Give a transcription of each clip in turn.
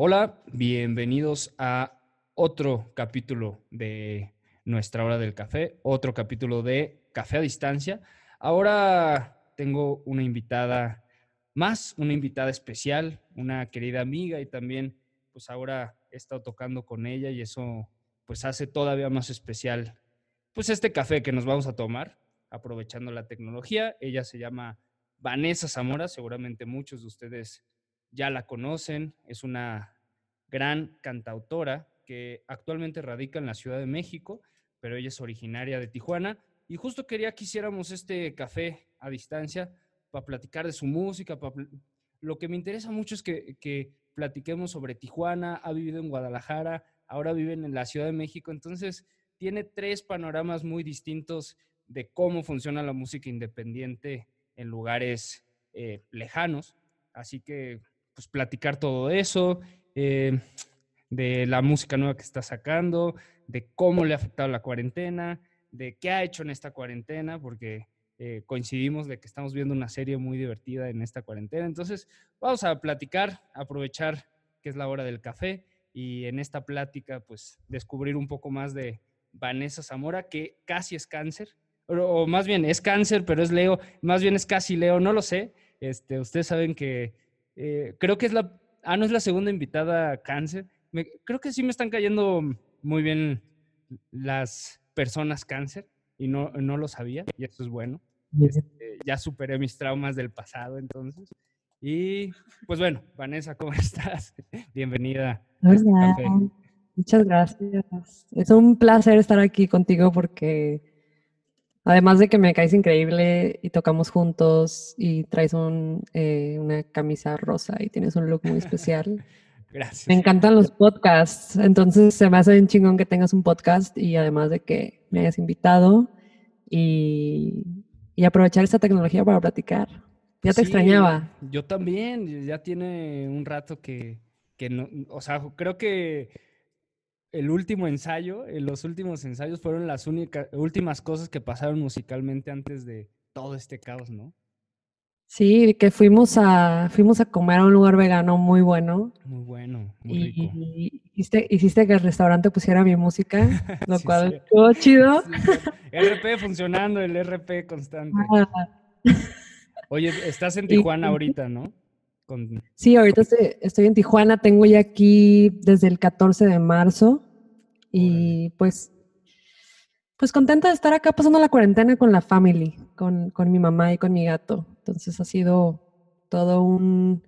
Hola, bienvenidos a otro capítulo de nuestra hora del café, otro capítulo de Café a Distancia. Ahora tengo una invitada más, una invitada especial, una querida amiga y también pues ahora he estado tocando con ella y eso pues hace todavía más especial pues este café que nos vamos a tomar aprovechando la tecnología. Ella se llama Vanessa Zamora, seguramente muchos de ustedes ya la conocen, es una gran cantautora que actualmente radica en la Ciudad de México, pero ella es originaria de Tijuana. Y justo quería que hiciéramos este café a distancia para platicar de su música. Lo que me interesa mucho es que, que platiquemos sobre Tijuana, ha vivido en Guadalajara, ahora vive en la Ciudad de México, entonces tiene tres panoramas muy distintos de cómo funciona la música independiente en lugares eh, lejanos. Así que pues platicar todo eso, eh, de la música nueva que está sacando, de cómo le ha afectado la cuarentena, de qué ha hecho en esta cuarentena, porque eh, coincidimos de que estamos viendo una serie muy divertida en esta cuarentena. Entonces, vamos a platicar, aprovechar que es la hora del café y en esta plática, pues, descubrir un poco más de Vanessa Zamora, que casi es cáncer, o, más bien es cáncer, pero es Leo, más bien es casi Leo, no lo sé. Este, ustedes saben que eh, creo que es la. Ah, no es la segunda invitada cáncer. creo que sí me están cayendo muy bien las personas cáncer y no, no lo sabía, y eso es bueno. Este, ya superé mis traumas del pasado, entonces. Y pues bueno, Vanessa, ¿cómo estás? Bienvenida. Este Muchas gracias. Es un placer estar aquí contigo porque Además de que me caes increíble y tocamos juntos y traes eh, una camisa rosa y tienes un look muy especial. Gracias. Me encantan los podcasts, entonces se me hace un chingón que tengas un podcast y además de que me hayas invitado y, aprovechar esta tecnología para platicar. Ya te extrañaba. Yo también, ya tiene un rato que, que no, o sea, creo que el último ensayo, en los últimos ensayos fueron las únicas, últimas cosas que pasaron musicalmente antes de todo este caos, ¿no? Sí, que fuimos a, fuimos a comer a un lugar vegano muy bueno. Muy bueno, muy rico. Y hiciste, hiciste que el restaurante pusiera mi música, lo cual estuvo chido. RP funcionando, el RP constante. Ah. Oye, estás en Tijuana ahorita, ¿no? Sí, ahorita estoy, en Tijuana, tengo ya aquí desde el 14 de marzo y pues, pues contenta de estar acá pasando la cuarentena con la family, con, mi mamá y con mi gato. Entonces ha sido todo un,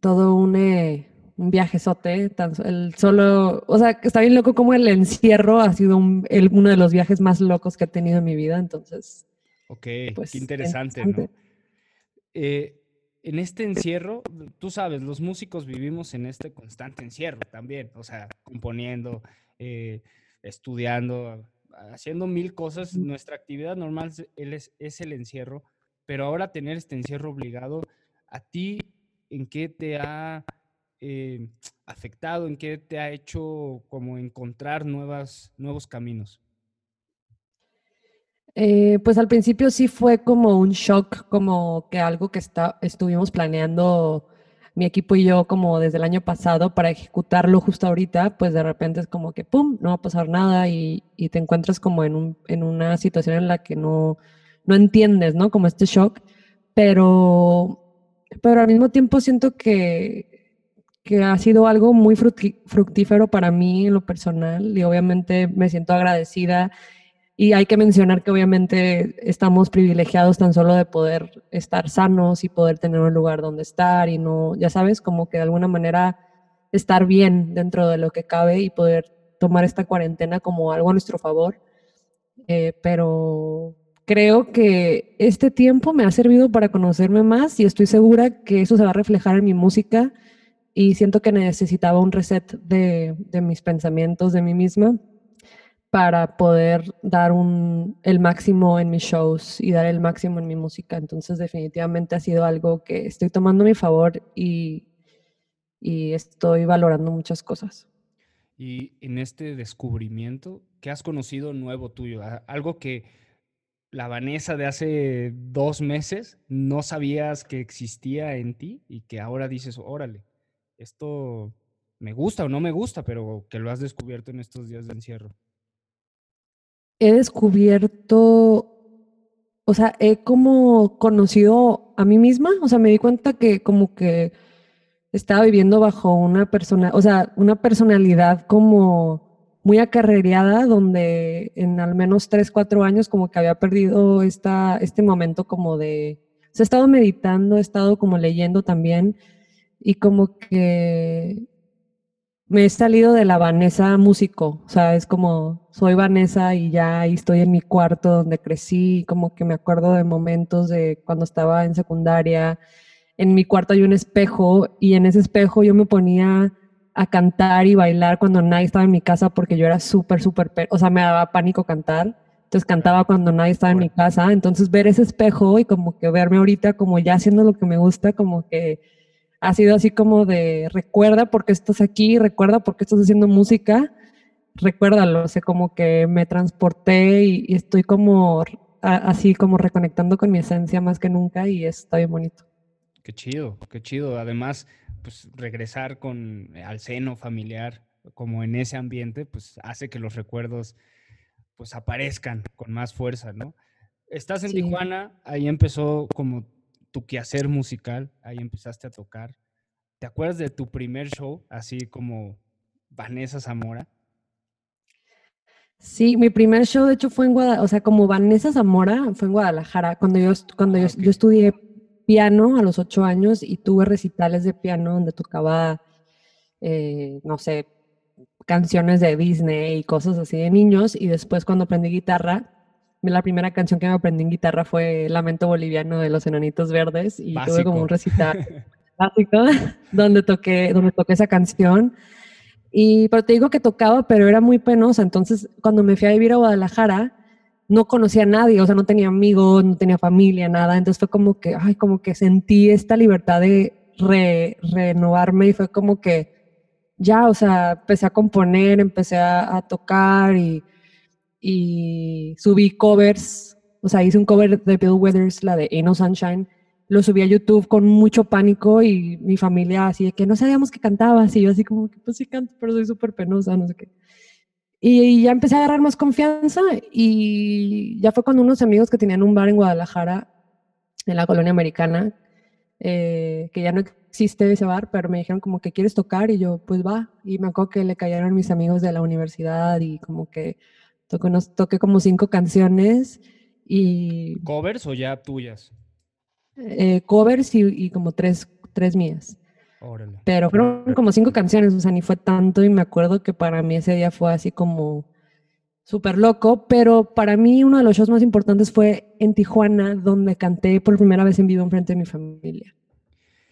todo un, eh, un viajezote, el solo, o sea, está bien loco como el encierro ha sido uno de los viajes más locos que he tenido en mi vida, entonces. Ok, pues, qué interesante, ¿no? Eh, en este encierro, tú sabes, los músicos vivimos en este constante encierro también, o sea, componiendo, eh, estudiando, haciendo mil cosas. Nuestra actividad normal es, es, el encierro, pero ahora tener este encierro obligado, ¿a ti en qué te ha eh, afectado, en qué te ha hecho como encontrar nuevas, nuevos caminos? Eh, pues al principio sí fue como un shock, como que algo que está, estuvimos planeando mi equipo y yo como desde el año pasado para ejecutarlo justo ahorita, pues de repente es como que, ¡pum!, no va a pasar nada y, te encuentras como en, un, en, una situación en la que no, no entiendes, ¿no? Como este shock, pero, pero al mismo tiempo siento que, que ha sido algo muy fructífero para mí en lo personal y obviamente me siento agradecida y hay que mencionar que obviamente estamos privilegiados tan solo de poder estar sanos y poder tener un lugar donde estar y no, ya sabes, como que de alguna manera estar bien dentro de lo que cabe y poder tomar esta cuarentena como algo a nuestro favor. Eh, pero creo que este tiempo me ha servido para conocerme más y estoy segura que eso se va a reflejar en mi música y siento que necesitaba un reset de, de mis pensamientos, de mí misma para poder dar un, el máximo en mis shows y dar el máximo en mi música. Entonces definitivamente ha sido algo que estoy tomando a mi favor y, y estoy valorando muchas cosas. Y en este descubrimiento, ¿qué has conocido nuevo tuyo? Algo que la Vanessa de hace dos meses no sabías que existía en ti y que ahora dices, órale, esto me gusta o no me gusta, pero que lo has descubierto en estos días de encierro? He descubierto, o sea, he como conocido a mí misma, o sea, me di cuenta que como que estaba viviendo bajo una persona, o sea, una personalidad como muy acarreada, donde en al menos tres, cuatro años como que había perdido esta, este momento como de, o sea, he estado meditando, he estado como leyendo también y como que me he salido de la Vanessa músico, o sea, es como soy Vanessa y ya estoy en mi cuarto donde crecí, como que me acuerdo de momentos de cuando estaba en secundaria, en mi cuarto hay un espejo y en ese espejo yo me ponía a cantar y bailar cuando nadie estaba en mi casa porque yo era súper, súper, o sea, me daba pánico cantar. Entonces cantaba cuando nadie estaba en mi casa. Entonces ver ese espejo y como que verme ahorita como ya haciendo lo que me gusta, como que ha sido así como de recuerda por qué estás aquí, recuerda por qué estás haciendo música, recuérdalo. O sea, como que me transporté y, y estoy como así como reconectando con mi esencia más que nunca y está bien bonito. Qué chido, qué chido. Además, pues regresar con eh, al seno familiar, como en ese ambiente, pues hace que los recuerdos pues aparezcan con más fuerza, ¿no? Estás en Tijuana, ahí empezó como tu quehacer musical, ahí empezaste a tocar. ¿Te acuerdas de tu primer show, así como Vanessa Zamora? Sí, mi primer show de hecho fue en Guadalajara, o sea, como Vanessa Zamora fue en Guadalajara, cuando yo, cuando yo, ah, yo estudié piano a los ocho años y tuve recitales de piano donde tocaba, eh, no sé, canciones de Disney y cosas así de niños. Y después cuando aprendí guitarra, la primera canción que me aprendí en guitarra fue Lamento Boliviano de los Enanitos Verdes y tuve como un recital básico donde toqué, donde toqué esa canción. Y, pero te digo que tocaba, pero era muy penosa. Entonces, cuando me fui a vivir a Guadalajara, no conocía a nadie, o sea, no tenía amigos, no tenía familia, nada. Entonces fue como que, ay, como que sentí esta libertad de renovarme y fue como que ya, o sea, empecé a componer, empecé a, tocar y, y, subí covers, o sea, hice un cover de Bill Withers, la de Ain't No Sunshine, lo subí a YouTube con mucho pánico y mi familia así de que no sabíamos que cantabas y yo así como que pues sí canto, pero soy súper penosa, no sé qué. Y ya empecé a agarrar más confianza y ya fue cuando unos amigos que tenían un bar en Guadalajara, en la colonia americana, eh, que ya no existe ese bar, pero me dijeron como que quieres tocar y yo pues va. Y me acuerdo que le cayeron mis amigos de la universidad y como que toqué, toqué como cinco canciones y... ¿Covers o ya tuyas? Eh, covers y, y como tres, tres mías. Pero fueron como cinco canciones, o sea, ni fue tanto y me acuerdo que para mí ese día fue así como súper loco, pero para mí uno de los shows más importantes fue en Tijuana, donde canté por primera vez en vivo en frente de mi familia.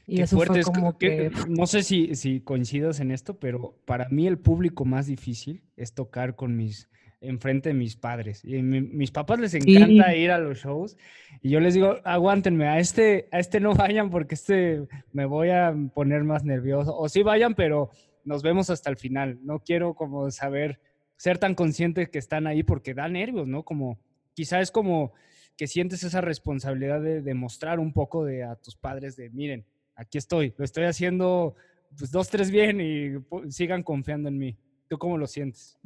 Y eso fue como que... No sé si, si coincidas en esto, pero para mí el público más difícil es tocar con mis enfrente de mis padres. Y mis papás les encanta ir a los shows y yo les digo, aguántenme, a este, a este no vayan porque este me voy a poner más nervioso. O sí vayan, pero nos vemos hasta el final. No quiero como saber, ser tan consciente que están ahí porque da nervios, ¿no? Como quizá es como que sientes esa responsabilidad de demostrar un poco de a tus padres de, miren, aquí estoy, lo estoy haciendo pues dos, tres bien y sigan confiando en mí. ¿Tú cómo lo sientes?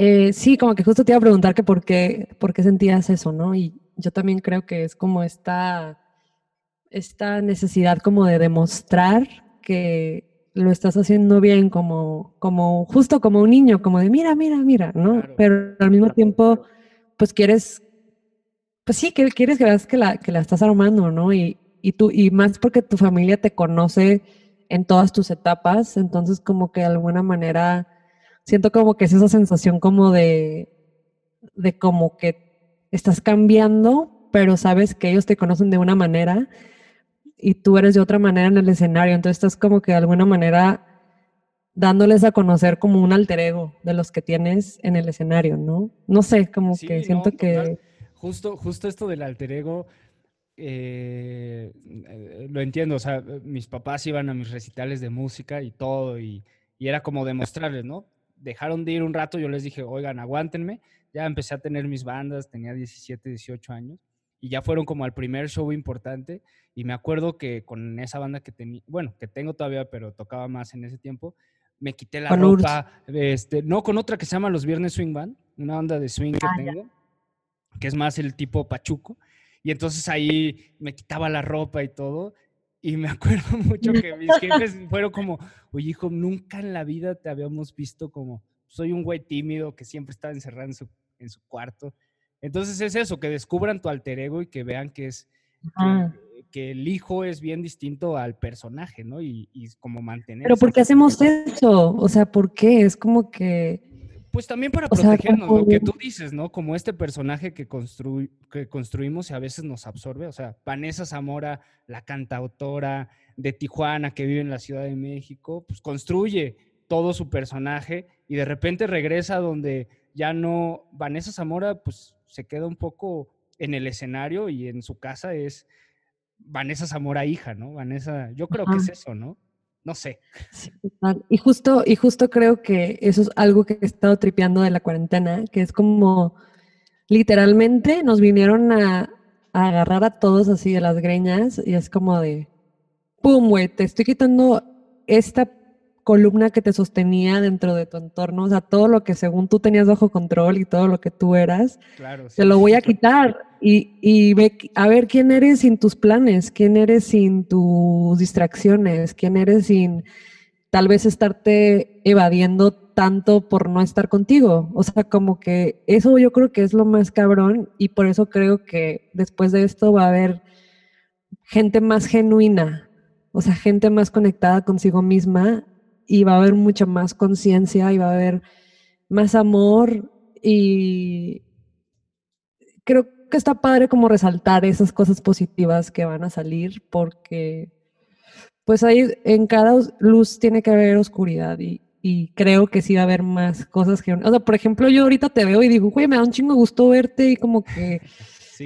Eh, sí, como que justo te iba a preguntar que por qué, por qué sentías eso, ¿no? Y yo también creo que es como esta, esta necesidad como de demostrar que lo estás haciendo bien, como, como justo como un niño, como de mira, mira, mira, ¿no? Pero al mismo tiempo, pues quieres, pues sí, que quieres que veas que la, que la estás armando, ¿no? Y, y tú, y más porque tu familia te conoce en todas tus etapas, entonces como que de alguna manera siento como que es esa sensación como de, de como que estás cambiando, pero sabes que ellos te conocen de una manera y tú eres de otra manera en el escenario. Entonces estás como que de alguna manera dándoles a conocer como un alter ego de los que tienes en el escenario, ¿no? No sé, como que siento que... Justo, justo esto del alter ego, eh, eh, lo entiendo, o sea, mis papás iban a mis recitales de música y todo, y, y era como demostrarles, ¿no? Dejaron de ir un rato, yo les dije, oigan, aguántenme. Ya empecé a tener mis bandas, tenía 17, 18 años. y ya fueron como al primer show importante. Y me acuerdo que con esa banda que tenía, bueno, que tengo todavía, pero tocaba más en ese tiempo, me quité la ropa, este, no con otra que se llama Los Viernes Swing Band, una banda de swing que ah, tengo, que es más el tipo pachuco. Y entonces ahí me quitaba la ropa y todo. Y me acuerdo mucho que mis jefes fueron como, oye hijo, nunca en la vida te habíamos visto como, soy un güey tímido que siempre estaba encerrado en su, en su cuarto. Entonces es eso, que descubran tu alter ego y que vean que es, que, el hijo es bien distinto al personaje, ¿no? Y, y como mantener. Pero ¿por qué hacemos eso? O sea, ¿por qué? Es como que pues también para protegernos, lo que tú dices, ¿no? Como este personaje que, que construimos y a veces nos absorbe. O sea, Vanessa Zamora, la cantautora de Tijuana que vive en la Ciudad de México, pues construye todo su personaje y de repente regresa donde ya no, Vanessa Zamora pues se queda un poco en el escenario y en su casa es Vanessa Zamora hija, ¿no? Vanessa, yo creo que es eso, ¿no? No sé. Y justo, y justo creo que eso es algo que he estado tripeando de la cuarentena, que es como literalmente nos vinieron a, agarrar a todos así de las greñas y es como de, ¡pum, güey! Te estoy quitando esta columna que te sostenía dentro de tu entorno, o sea, todo lo que según tú tenías bajo control y todo lo que tú eras, te lo voy a quitar y, ve a ver quién eres sin tus planes, quién eres sin tus distracciones, quién eres sin tal vez estarte evadiendo tanto por no estar contigo. O sea, como que eso yo creo que es lo más cabrón y por eso creo que después de esto va a haber gente más genuina, o sea, gente más conectada consigo misma y va a haber mucha más conciencia y va a haber más amor y creo que está padre como resaltar esas cosas positivas que van a salir porque pues ahí en cada luz tiene que haber oscuridad y, creo que sí va a haber más cosas que... O sea, por ejemplo, yo ahorita te veo y digo, güey, me da un chingo gusto verte y como que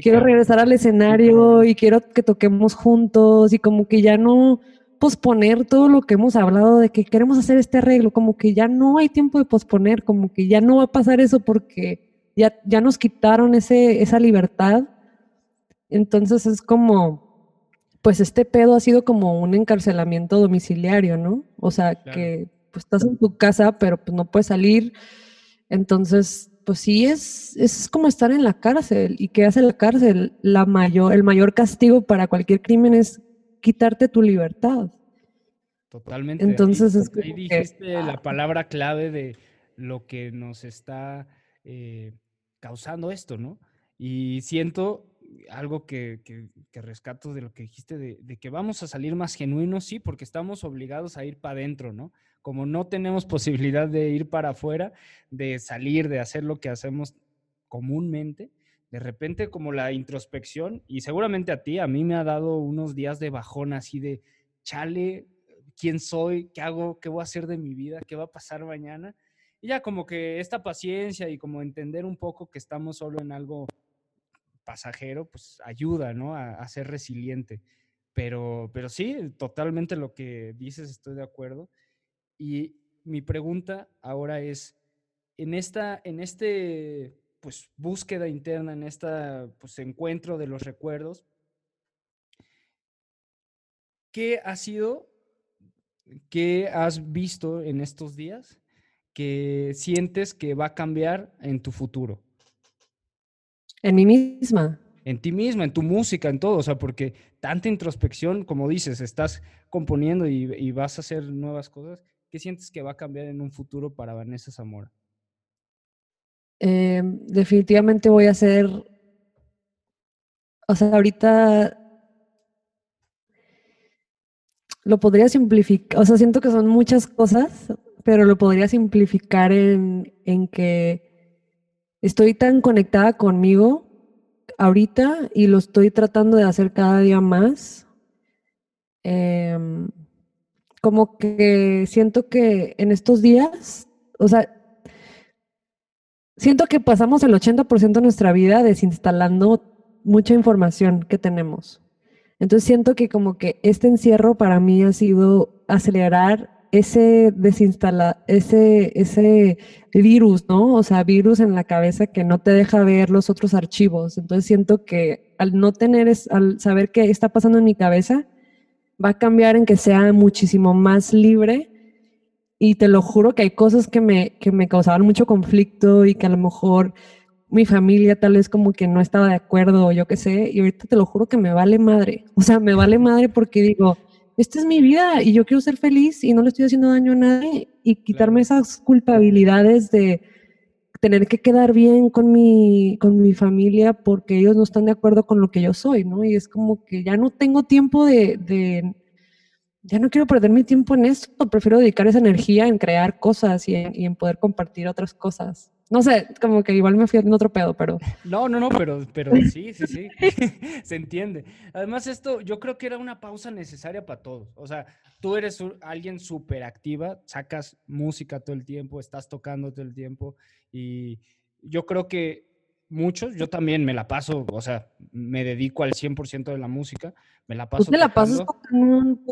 quiero regresar al escenario y quiero que toquemos juntos y como que ya no posponer todo lo que hemos hablado de que queremos hacer este arreglo, como que ya no hay tiempo de posponer, como que ya no va a pasar eso porque ya, ya nos quitaron ese, esa libertad. Entonces es como, pues este pedo ha sido como un encarcelamiento domiciliario, ¿no? O sea, que pues estás en tu casa, pero pues no puedes salir. Entonces, pues sí es, es como estar en la cárcel. ¿Y qué hace la cárcel? La mayor, el mayor castigo para cualquier crimen es quitarte tu libertad. Totalmente. Entonces es ahí dijiste la palabra clave de lo que nos está eh, causando esto, ¿no? Y siento algo que, rescato de lo que dijiste, de, que vamos a salir más genuinos, sí, porque estamos obligados a ir para adentro, ¿no? Como no tenemos posibilidad de ir para afuera, de salir, de hacer lo que hacemos comúnmente, de repente como la introspección, y seguramente a ti, a mí me ha dado unos días de bajón así de, chale, ¿quién soy? ¿Qué hago? ¿Qué voy a hacer de mi vida? ¿Qué va a pasar mañana? Y ya como que esta paciencia y como entender un poco que estamos solo en algo pasajero, pues ayuda, ¿no? A, ser resiliente. Pero, pero sí, totalmente lo que dices, estoy de acuerdo. Y mi pregunta ahora es, en, esta, en este, pues, búsqueda interna, en este, pues, encuentro de los recuerdos, ¿qué ha sido, qué has visto en estos días que sientes que va a cambiar en tu futuro? En mí misma. En ti misma, en tu música, en todo. O sea, porque tanta introspección, como dices, estás componiendo y, vas a hacer nuevas cosas. ¿Qué sientes que va a cambiar en un futuro para Vanessa Zamora? Em, definitivamente voy a hacer. O sea, ahorita lo podría simplificar. O sea, siento que son muchas cosas pero lo podría simplificar en, que estoy tan conectada conmigo ahorita y lo estoy tratando de hacer cada día más. Em, como que siento que en estos días, o sea, siento que pasamos el 80% de nuestra vida desinstalando mucha información que tenemos. Entonces siento que como que este encierro para mí ha sido acelerar ese desinstala, ese, ese virus, ¿no? O sea, virus en la cabeza que no te deja ver los otros archivos. Entonces siento que al no tener, es, al saber qué está pasando en mi cabeza, va a cambiar en que sea muchísimo más libre. Y te lo juro que hay cosas que me, que me causaban mucho conflicto y que a lo mejor mi familia tal vez como que no estaba de acuerdo o yo qué sé. Y ahorita te lo juro que me vale madre. O sea, me vale madre porque digo, esta es mi vida y yo quiero ser feliz y no le estoy haciendo daño a nadie y quitarme esas culpabilidades de tener que quedar bien con mi, con mi familia porque ellos no están de acuerdo con lo que yo soy, ¿no? Y es como que ya no tengo tiempo de, de ya no quiero perder mi tiempo en esto, prefiero dedicar esa energía en crear cosas y en, y en poder compartir otras cosas. No sé, como que igual me fui en otro pedo, pero. No, no, no, pero, pero sí, sí, sí. Se entiende. Además, esto yo creo que era una pausa necesaria para todos. O sea, tú eres alguien súper activa, sacas música todo el tiempo, estás tocando todo el tiempo. Y yo creo que muchos, yo también me la paso, o sea, me dedico al 100% de la música, me la paso. ¿Tú te la pasas con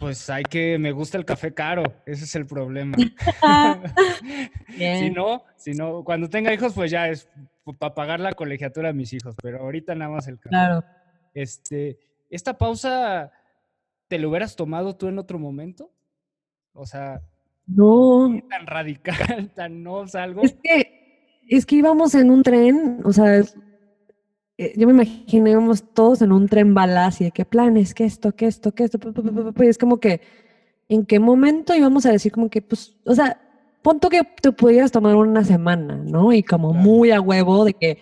Pues hay que, me gusta el café caro, ese es el problema. si no, si no, cuando tenga hijos, pues ya es para pagar la colegiatura a mis hijos, pero ahorita nada más el café. Claro. Este, esta pausa, ¿te lo hubieras tomado tú en otro momento? O sea, no. Tan radical, tan no salgo. Es que es que íbamos en un tren, o sea, eh, yo me imaginé íbamos todos en un tren balas y de qué planes, qué esto, qué esto, qué esto, y es como que, ¿en qué momento íbamos a decir como que, pues, o sea, punto que te pudieras tomar una semana, ¿no? Y como muy a huevo de que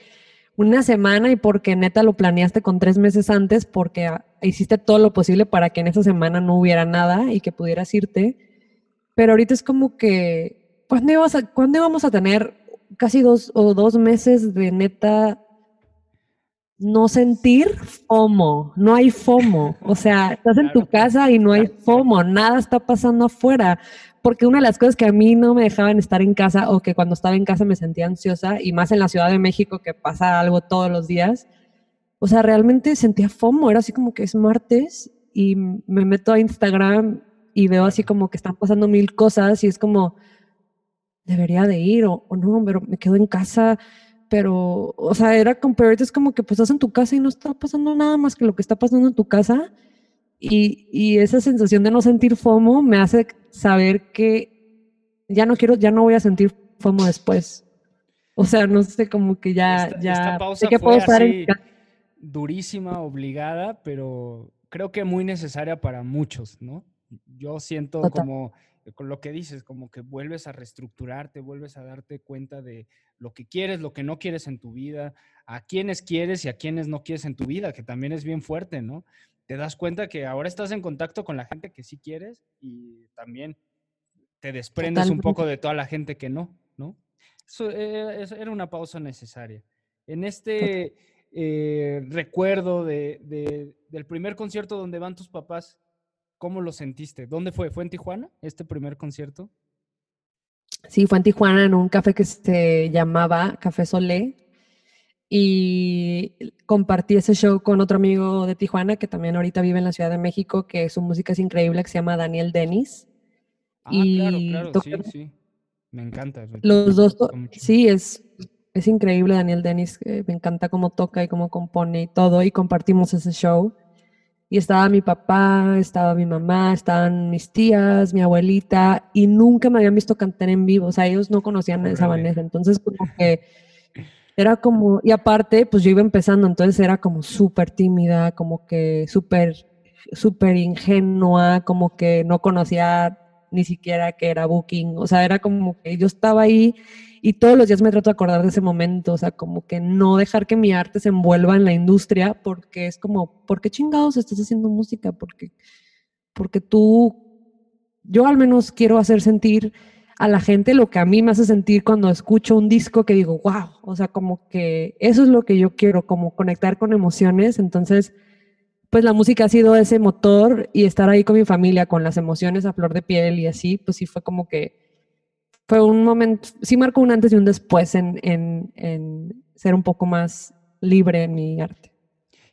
una semana y porque neta lo planeaste con tres meses antes porque hiciste todo lo posible para que en esa semana no hubiera nada y que pudieras irte. Pero ahorita es como que, ¿cuándo, a, ¿cuándo íbamos a tener casi dos o dos meses de neta no sentir FOMO, no hay FOMO, o sea, estás en tu casa y no hay FOMO, nada está pasando afuera, porque una de las cosas que a mí no me dejaban estar en casa o que cuando estaba en casa me sentía ansiosa y más en la Ciudad de México que pasa algo todos los días, o sea, realmente sentía FOMO, era así como que es martes y me meto a Instagram y veo así como que están pasando mil cosas y es como, debería de ir o, no, pero me quedo en casa, pero, o sea, era es como que pues estás en tu casa y no está pasando nada más que lo que está pasando en tu casa y, y esa sensación de no sentir FOMO me hace saber que ya no quiero, ya no voy a sentir FOMO después. O sea, no sé, como que ya, esta, ya, esta pausa que fue estar así, durísima, obligada, pero creo que muy necesaria para muchos, ¿no? Yo siento como con lo que dices, como que vuelves a reestructurarte, vuelves a darte cuenta de lo que quieres, lo que no quieres en tu vida, a quienes quieres y a quienes no quieres en tu vida, que también es bien fuerte, ¿no? Te das cuenta que ahora estás en contacto con la gente que sí quieres y también te desprendes un poco de toda la gente que no, ¿no? Eso, eh, era una pausa necesaria. En este eh, recuerdo de, del primer concierto donde van tus papás, ¿Cómo lo sentiste? ¿Dónde fue? ¿Fue en Tijuana este primer concierto? Sí, fue en Tijuana en un café que se llamaba Café Solé y compartí ese show con otro amigo de Tijuana que también ahorita vive en la Ciudad de México, que su música es increíble, que se llama Daniel Dennis. Ah, y claro, claro, sí, sí. Me encanta. Los dos, sí, es, es increíble Daniel Dennis, eh, me encanta cómo toca y cómo compone y todo, y compartimos ese show. Y estaba mi papá, estaba mi mamá, estaban mis tías, mi abuelita, y nunca me habían visto cantar en vivo. O sea, ellos no conocían a esa Vanessa. Entonces, como que era como, y aparte, pues yo iba empezando, entonces era como súper tímida, como que súper, súper ingenua, como que no conocía ni siquiera que era Booking. O sea, era como que yo estaba ahí y todos los días me trato de acordar de ese momento, o sea, como que no dejar que mi arte se envuelva en la industria, porque es como, ¿por qué chingados estás haciendo música? Porque, porque tú, yo al menos quiero hacer sentir a la gente lo que a mí me hace sentir cuando escucho un disco que digo, wow, o sea, como que eso es lo que yo quiero, como conectar con emociones, entonces pues la música ha sido ese motor y estar ahí con mi familia, con las emociones a flor de piel y así, pues sí fue como que fue un momento, sí marcó un antes y un después en, en, ser un poco más libre en mi arte.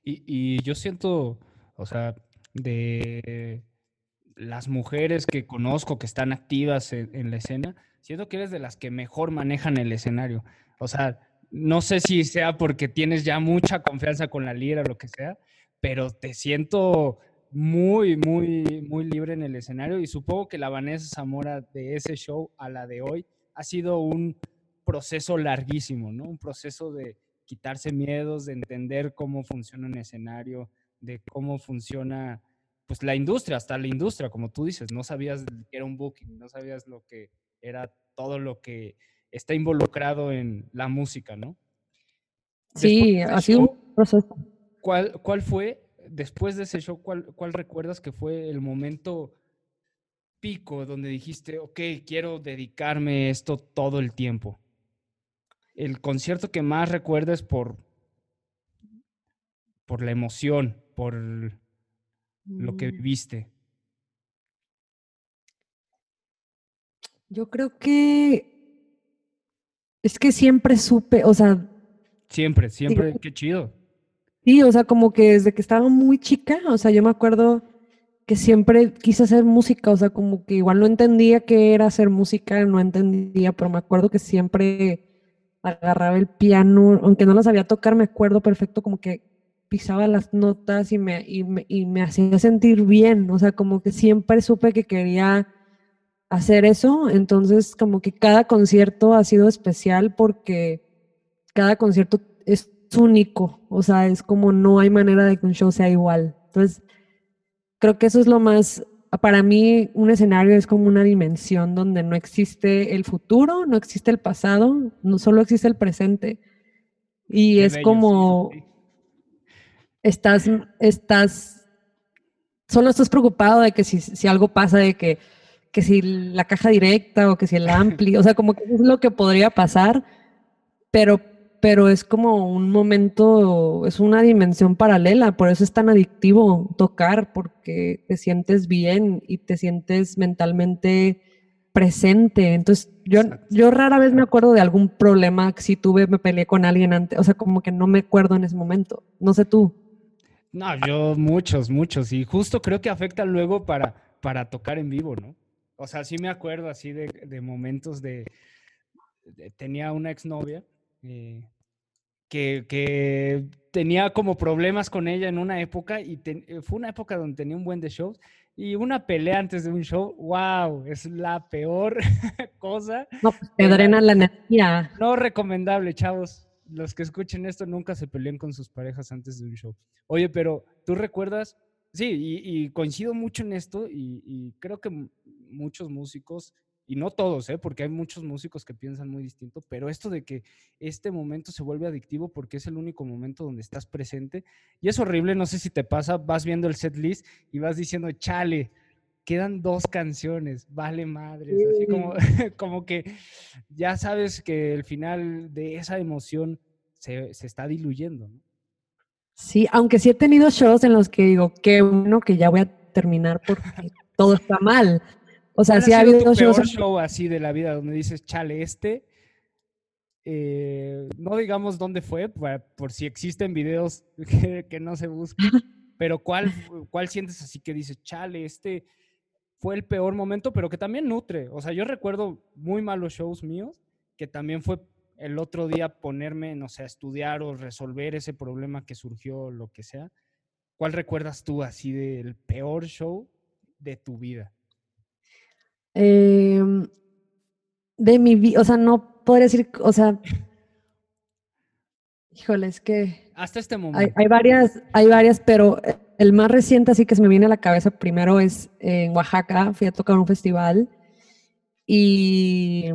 Y, y, yo siento, o sea, de las mujeres que conozco que están activas en, la escena, siento que eres de las que mejor manejan el escenario. O sea, no sé si sea porque tienes ya mucha confianza con la lira o lo que sea, pero te siento muy, muy, muy libre en el escenario y supongo que la Vanessa Zamora de ese show a la de hoy ha sido un proceso larguísimo, ¿no? Un proceso de quitarse miedos, de entender cómo funciona un escenario, de cómo funciona pues la industria, hasta la industria, como tú dices, no sabías que era un booking, no sabías lo que era todo lo que está involucrado en la música, ¿no? Sí, ha sido un proceso. ¿Cuál, ¿Cuál fue, después de ese show, cuál, cuál recuerdas que fue el momento pico donde dijiste, ok, quiero dedicarme a esto todo el tiempo? El concierto que más recuerdes por, por la emoción, por lo que mm. viviste? Yo creo que es que siempre supe, o sea. Siempre, siempre, qué chido. Sí, o sea, como que desde que estaba muy chica, o sea, yo me acuerdo que siempre quise hacer música, o sea, como que igual no entendía qué era hacer música, no entendía, pero me acuerdo que siempre agarraba el piano, aunque no lo sabía tocar, me acuerdo perfecto como que pisaba las notas y me, y me, hacía sentir bien, o sea, como que siempre supe que quería hacer eso, entonces como que cada concierto ha sido especial porque cada concierto es único, o sea, es como no hay manera de que un show sea igual. Entonces, creo que eso es lo más, para mí un escenario es como una dimensión donde no existe el futuro, no existe el pasado, no solo existe el presente. Y es como estás, estás, solo estás preocupado de que si, si algo pasa, de que, que, si la caja directa o que si el ampli, o sea, como que es lo que podría pasar, pero, pero es como un momento, es una dimensión paralela, por eso es tan adictivo tocar, porque te sientes bien y te sientes mentalmente presente. Entonces, yo, yo rara vez me acuerdo de algún problema que si tuve, me peleé con alguien antes, o sea, como que no me acuerdo en ese momento. No sé tú. No, yo muchos, muchos. Y justo creo que afecta luego para, para tocar en vivo, ¿no? O sea, sí me acuerdo así de, de momentos de, Tenía una exnovia eh, que, que, tenía como problemas con ella en una época y fue una época donde tenía un buen de shows y una pelea antes de un show, wow, es la peor cosa. No, pues, te drena la energía. No recomendable, chavos los que escuchen esto nunca se peleen con sus parejas antes de un show. Oye, pero tú recuerdas, sí, y, coincido mucho en esto y, creo que muchos músicos, y no todos, ¿eh? porque hay muchos músicos que piensan muy distinto, pero esto de que este momento se vuelve adictivo porque es el único momento donde estás presente y es horrible, no sé si te pasa, vas viendo el set list y vas diciendo, chale, quedan dos canciones, vale madres, así como, como que ya sabes que el final de esa emoción se, está diluyendo. Sí, aunque sí he tenido shows en los que digo, qué bueno que ya voy a terminar porque todo está mal. O sea, sí ha habido tu shows. show así de la vida donde dices, chale, este, eh, no digamos dónde fue, por, si existen videos que, que no se buscan, pero ¿cuál, ¿cuál sientes así que dices, chale, este fue el peor momento, pero que también nutre. O sea, yo recuerdo muy malos shows míos, que también fue el otro día ponerme, no sé, a estudiar o resolver ese problema que surgió, lo que sea. ¿Cuál recuerdas tú así del peor show de tu vida? Em, de mi vida, o sea, no podría decir, o sea, híjole, es que... Hasta este momento. Hay, varias, hay varias, pero el más reciente así que se me viene a la cabeza primero es en Oaxaca, fui a tocar un festival y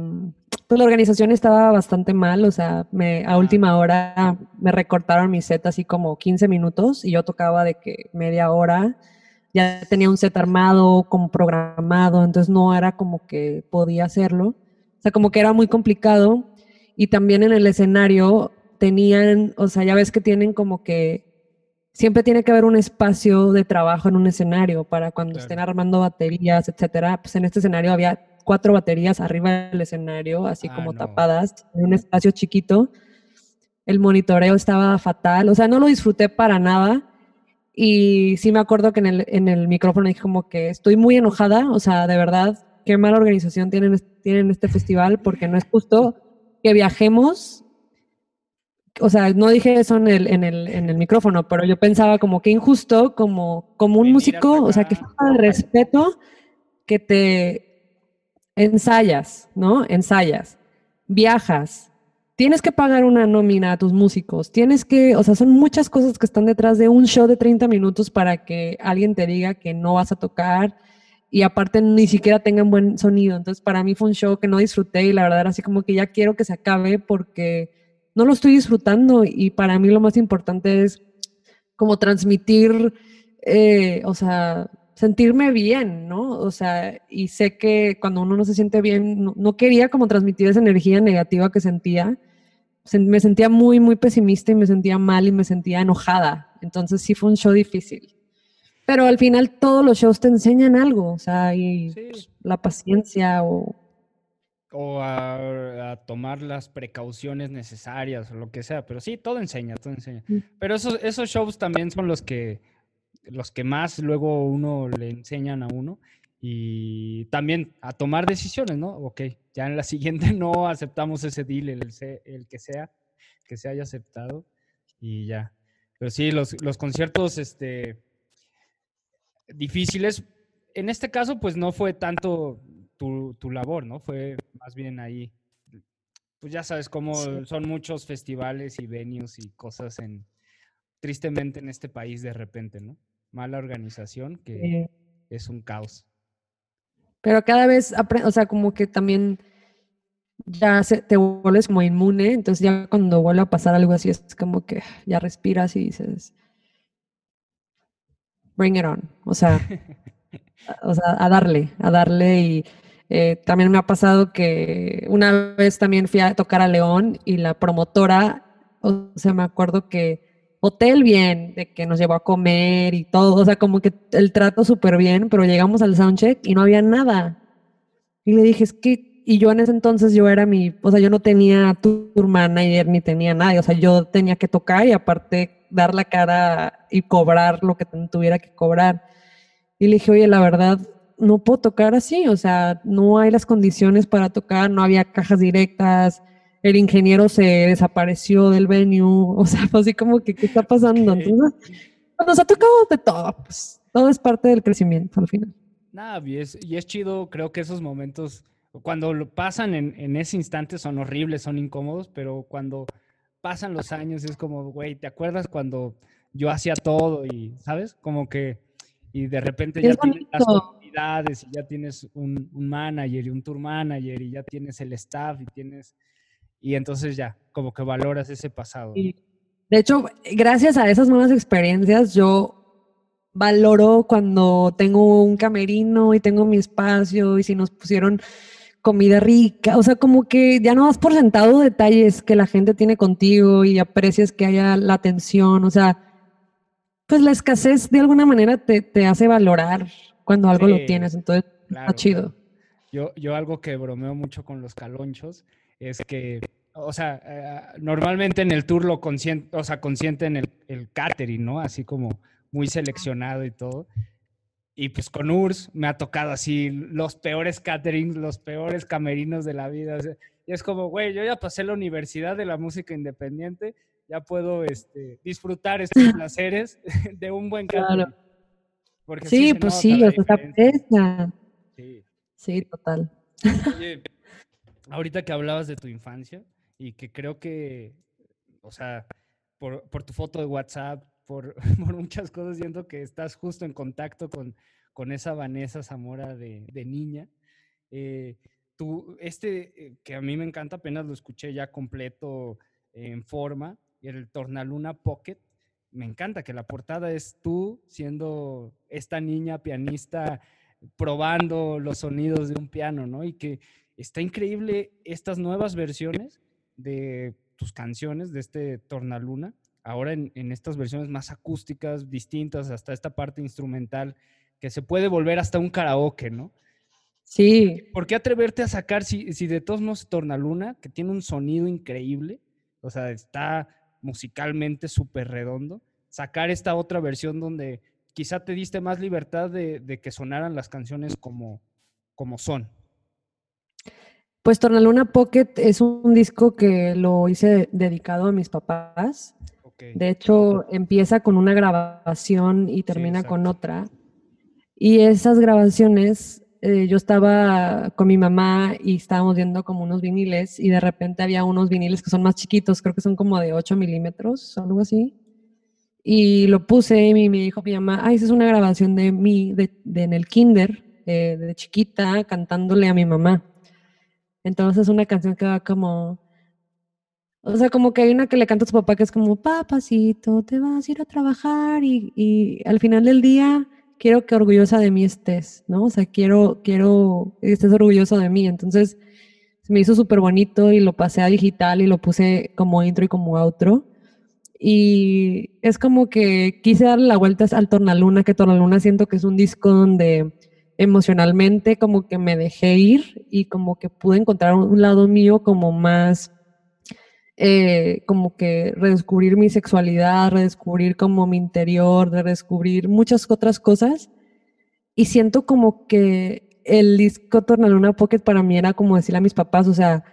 pues la organización estaba bastante mal, o sea, me, a última hora me recortaron mi set así como 15 minutos y yo tocaba de que media hora, ya tenía un set armado, como programado, entonces no era como que podía hacerlo, o sea, como que era muy complicado y también en el escenario tenían, o sea, ya ves que tienen como que siempre tiene que haber un espacio de trabajo en un escenario para cuando estén armando baterías, etcétera. Pues en este escenario había cuatro baterías arriba del escenario, así ah, como tapadas, en un espacio chiquito. El monitoreo estaba fatal, o sea, no lo disfruté para nada. Y sí me acuerdo que en el, en el micrófono dije como que estoy muy enojada, o sea, de verdad, qué mala organización tienen, tienen este festival porque no es justo que viajemos. O sea, no dije eso en el, en el, en el micrófono, pero yo pensaba como que injusto, como, como un músico, o sea, que falta de respeto que te ensayas, ¿no? Ensayas, viajas, tienes que pagar una nómina a tus músicos, tienes que, o sea, son muchas cosas que están detrás de un show de 30 minutos para que alguien te diga que no vas a tocar y aparte ni siquiera tengan buen sonido. Entonces, para mí fue un show que no disfruté y la verdad así como que ya quiero que se acabe porque no lo estoy disfrutando y para mí lo más importante es como transmitir, eh, o sea, sentirme bien, ¿no? O sea, y sé que cuando uno no se siente bien, no, quería como transmitir esa energía negativa que sentía. me sentía muy, muy pesimista y me sentía mal y me sentía enojada. Entonces sí fue un show difícil. Pero al final todos los shows te enseñan algo, o sea, y pues, la paciencia o... O a, tomar las precauciones necesarias o lo que sea, pero sí, todo enseña, todo enseña. Mm. Pero esos, esos shows también son los que los que más luego uno le enseñan a uno y también a tomar decisiones, ¿no? Ok, ya en la siguiente no aceptamos ese deal, el, el que sea, que se haya aceptado y ya. Pero sí, los, los conciertos este, difíciles, en este caso pues no fue tanto tu, tu labor, ¿no? Fue más bien ahí, pues ya sabes cómo son muchos festivales y venues y cosas en, tristemente en este país de repente, ¿no? Mala organización que es un caos. Pero cada vez, o sea, como que también ya se, te vuelves como inmune, entonces ya cuando vuelve a pasar algo así es como que ya respiras y dices, bring it on, o sea, o sea a darle, a darle y eh, también me ha pasado que una vez también fui a tocar a León y la promotora, o sea, me acuerdo que hotel bien, de que nos llevó a comer y todo, o sea, como que el trato súper bien, pero llegamos al soundcheck y no había nada. Y le dije, es que, y yo en ese entonces yo era mi, o sea, yo no tenía tour manager ni tenía nadie, o sea, yo tenía que tocar y aparte dar la cara y cobrar lo que tuviera que cobrar. Y le dije, oye, la verdad, no puedo tocar así, o sea, no hay las condiciones para tocar, no había cajas directas, el ingeniero se desapareció del venue, o sea, fue así como que, ¿qué está pasando? Entonces, nos ha tocado de todo, pues todo es parte del crecimiento al final. Nada, y es, y es chido, creo que esos momentos, cuando lo pasan en, en ese instante son horribles, son incómodos, pero cuando pasan los años es como, güey, ¿te acuerdas cuando yo hacía todo y, ¿sabes? Como que, y de repente ya tienes las comunidades y ya tienes un, un manager y un tour manager y ya tienes el staff y tienes y entonces ya, como que valoras ese pasado. De hecho, gracias a esas nuevas experiencias, yo valoro cuando tengo un camerino y tengo mi espacio y si nos pusieron comida rica, o sea, como que ya no das por sentado detalles que la gente tiene contigo y aprecias que haya la atención, o sea, pues la escasez de alguna manera te, hace valorar cuando algo lo tienes, entonces está chido. Yo, yo algo que bromeo mucho con los calonchos es que, o sea, eh, normalmente en el tour lo consiente, o sea, consiente en el, el catering, ¿no? Así como muy seleccionado y todo. Y pues con URSS me ha tocado así los peores caterings, los peores camerinos de la vida. y es como, güey, yo ya pasé la universidad de la música independiente, ya puedo este, disfrutar estos placeres de un buen catering. sí, pues sí, o sea, Sí. sí, total. Oye, ahorita que hablabas de tu infancia y que creo que, o sea, por, tu foto de WhatsApp, por, muchas cosas, siento que estás justo en contacto con, con esa Vanessa Zamora de, niña. Eh, tú, este eh, que a mí me encanta, apenas lo escuché ya completo en forma, el Tornaluna Pocket. Me encanta que la portada es tú siendo esta niña pianista probando los sonidos de un piano, ¿no? Y que está increíble estas nuevas versiones de tus canciones, de este Tornaluna, ahora en, estas versiones más acústicas, distintas, hasta esta parte instrumental, que se puede volver hasta un karaoke, ¿no? Sí. ¿Por qué atreverte a sacar, si, si de todos modos Tornaluna, que tiene un sonido increíble, o sea, está musicalmente súper redondo, sacar esta otra versión donde quizá te diste más libertad de, que sonaran las canciones como, como son? Pues Tornaluna Pocket es un disco que lo hice dedicado a mis papás. De hecho, empieza con una grabación y termina con otra. Y esas grabaciones, eh, yo estaba con mi mamá y estábamos viendo como unos viniles y de repente había unos viniles que son más chiquitos, creo que son como de 8 milímetros, algo así. Y lo puse y me dijo mi mamá, ay, esa es una grabación de mí de, en el kinder, eh, de chiquita, cantándole a mi mamá. Entonces es una canción que va como, o sea, como que hay una que le canta a su papá que es como, papacito, te vas a ir a trabajar y, al final del día quiero que orgullosa de mí estés, ¿no? O sea, quiero, quiero que estés orgulloso de mí. Entonces me hizo súper bonito y lo pasé a digital y lo puse como intro y como outro. Y es como que quise darle la vuelta al Tornaluna, que Tornaluna siento que es un disco donde emocionalmente como que me dejé ir y como que pude encontrar un lado mío como más, eh, como que redescubrir mi sexualidad, redescubrir como mi interior, redescubrir muchas otras cosas. Y siento como que el disco Tornaluna Pocket para mí era como decirle a mis papás, o sea,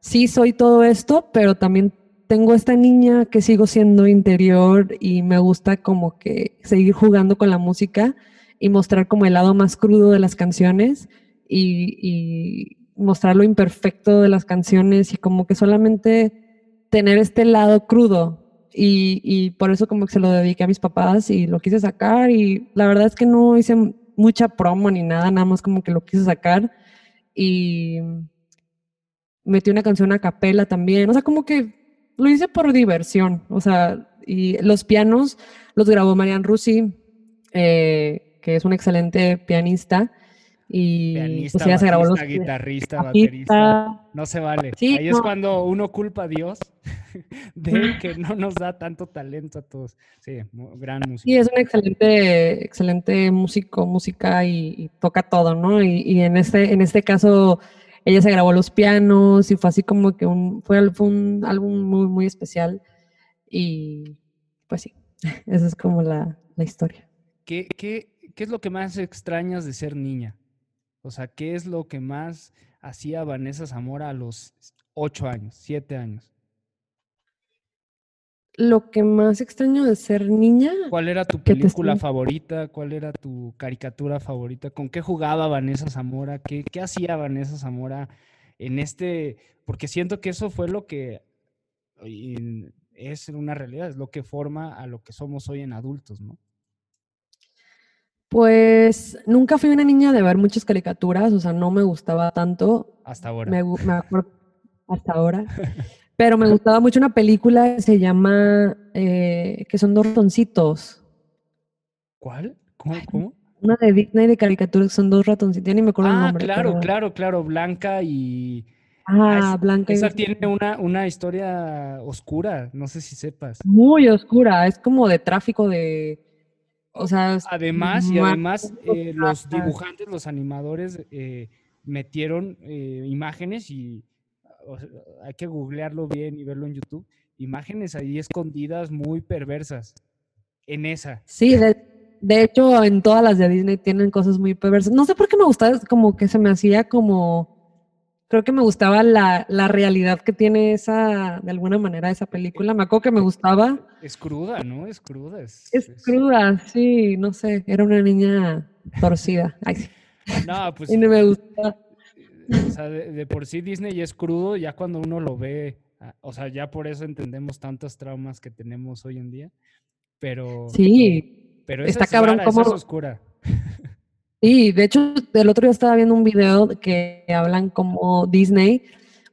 sí soy todo esto, pero también tengo esta niña que sigo siendo interior y me gusta como que seguir jugando con la música y mostrar como el lado más crudo de las canciones y, mostrar lo imperfecto de las canciones y como que solamente tener este lado crudo. Y, por eso como que se lo dediqué a mis papás y lo quise sacar y la verdad es que no hice mucha promo ni nada, nada más como que lo quise sacar y metí una canción a capela también, o sea, como que lo hice por diversión, o sea, y los pianos los grabó Marian Rusi, eh, que es un excelente pianista. Y pianista, pues, se grabó los guitarrista, baterista. No se vale. Ahí es cuando uno culpa a Dios de que no nos da tanto talento a todos. Sí, gran músico. Sí, es un excelente, excelente músico, música y, toca todo, ¿no? Y, en este, en este caso, ella se grabó los pianos y fue así como que un, fue, un álbum muy, muy especial. Y pues sí, esa es como la, la historia. ¿Qué, qué, ¿qué es lo que más extrañas de ser niña? O sea, ¿qué es lo que más hacía Vanessa Zamora a los ocho años, siete años? Lo que más extraño de ser niña. ¿Cuál era tu película favorita? ¿Cuál era tu caricatura favorita? ¿Con qué jugaba Vanessa Zamora? ¿Qué, ¿Qué hacía Vanessa Zamora en este? Porque siento que eso fue lo que es una realidad, es lo que forma a lo que somos hoy en adultos, ¿no? Pues nunca fui una niña de ver muchas caricaturas, o sea, no me gustaba tanto. Hasta ahora. Me, acuerdo, hasta ahora. Pero me gustaba mucho una película que se llama, eh, que son dos ratoncitos. ¿Cuál? ¿Cómo? ¿Cómo? Una de Disney de caricaturas que son dos ratoncitos, ya ni me acuerdo el ah, nombre. claro, claro, claro, Blanca y... Ah, Blanca. Esa tiene una, una historia oscura, no sé si sepas. Muy oscura, es como de tráfico de o sea, además, y además eh, los dibujantes, los animadores eh, metieron eh, imágenes y hay que googlearlo bien y verlo en YouTube, imágenes ahí escondidas muy perversas en esa. Sí, de, hecho en todas las de Disney tienen cosas muy perversas. No sé por qué me gustaba, como que se me hacía como creo que me gustaba la, realidad que tiene esa, de alguna manera, esa película. Me acuerdo que me gustaba. Es cruda, ¿no? Es cruda. Es, cruda, sí, no sé. Era una niña torcida. Ay, No, pues. y no me gusta. O sea, de, por sí Disney es crudo, ya cuando uno lo ve, ah, o sea, ya por eso entendemos tantos traumas que tenemos hoy en día. Pero. Sí. Pero está cabrón como. oscura. Sí, de hecho, el otro día estaba viendo un video que hablan como Disney.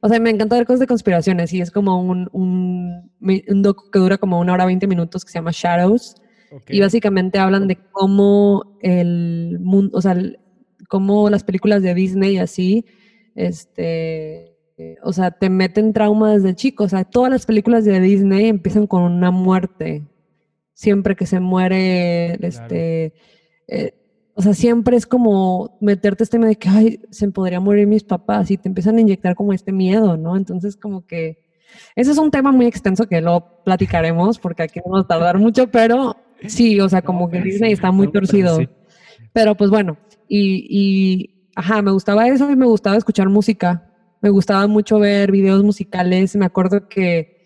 O sea, me encanta ver cosas de conspiraciones y es como un, un, un docu que dura como una hora veinte minutos que se llama Shadows. Y básicamente hablan de cómo el mundo, o sea, cómo las películas de Disney y así, este, o sea, te meten trauma desde chico. O sea, todas las películas de Disney empiezan con una muerte. Siempre que se muere, este, eh, o sea, siempre es como meterte este miedo de que, ay, se podría morir mis papás y te empiezan a inyectar como este miedo, ¿no? Entonces, como que Ese es un tema muy extenso que lo platicaremos porque aquí vamos a tardar mucho, pero sí, o sea, como que Disney está muy torcido. Pero pues bueno, y, y, ajá, me gustaba eso y me gustaba escuchar música. Me gustaba mucho ver videos musicales. Me acuerdo que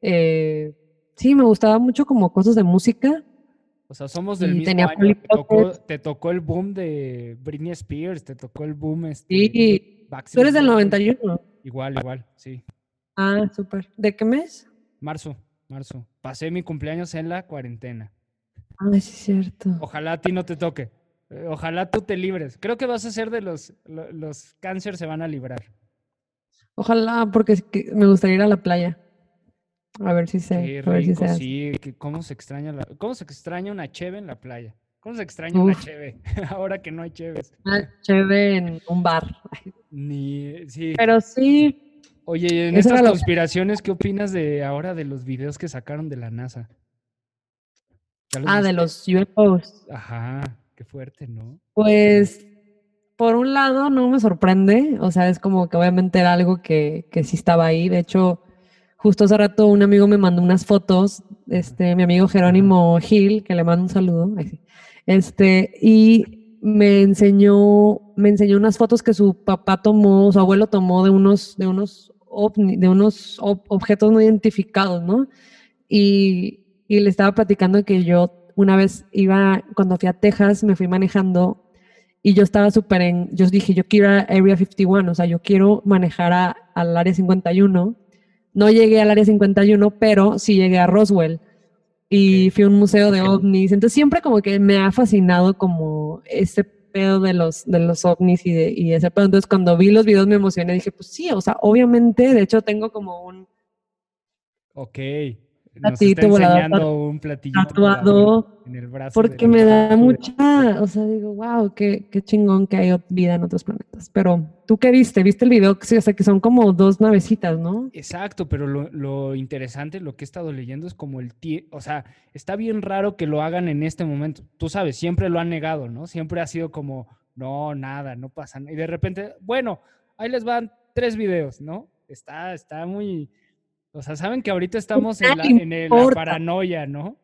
eh, sí, me gustaba mucho como cosas de música. O sea, somos del mismo año. Te tocó, el boom de Britney Spears, te tocó el boom. Este, sí, tú eres del 91. Igual, igual, sí. Ah, súper. ¿De qué mes? Marzo, marzo. Pasé mi cumpleaños en la cuarentena. Ah, sí, es cierto. Ojalá a ti no te toque. Eh, ojalá tú te libres. Creo que vas a ser de los, los, cáncer se van a librar. Ojalá, porque me gustaría ir a la playa. A ver si a ver si sí, cómo se extraña la, cómo se extraña una cheve en la playa. ¿Cómo se extraña una cheve? Ahora que no hay cheves. Una cheve en un bar. Ni, sí. Pero sí, Oye, en estas conspiraciones, ¿qué opinas de ahora de los videos que sacaron de la NASA? Ah, de los UFOs. Ajá, qué fuerte, ¿no? Pues, por un lado, no me sorprende. O sea, es como que obviamente era algo que, que sí estaba ahí. De hecho, justo hace rato un amigo me mandó unas fotos, este, mi amigo Jerónimo Gil, que le mando un saludo. Este, y me enseñó, me enseñó unas fotos que su papá tomó, su abuelo tomó de unos, de unos de unos objetos no identificados, ¿no? Y, y, le estaba platicando que yo una vez iba, cuando fui a Texas, me fui manejando y yo estaba súper en, yo dije, yo quiero a Area 51, o sea, yo quiero manejar al Área 51. No llegué al Área 51, pero sí llegué a Roswell y fui a un museo de ovnis. Entonces siempre como que me ha fascinado como ese pedo de los, de los ovnis y, de, y ese pedo. Entonces, cuando vi los videos me emocioné. Dije, pues sí, o sea, obviamente, de hecho, tengo como un. Ok. Está enseñando un tatuado en el brazo. Porque me da mucha, o sea, digo, wow, qué, qué, chingón que hay vida en otros planetas. Pero, ¿tú qué viste? ¿Viste el video? Sí, o sea, que son como dos navecitas, ¿no? Exacto, pero lo, lo interesante, lo que he estado leyendo es como el o sea, está bien raro que lo hagan en este momento. Tú sabes, siempre lo han negado, ¿no? Siempre ha sido como, no, nada, no pasa nada. Y de repente, bueno, ahí les van tres videos, ¿no? Está, está muy o sea, saben que ahorita estamos en la, en la paranoia, ¿no?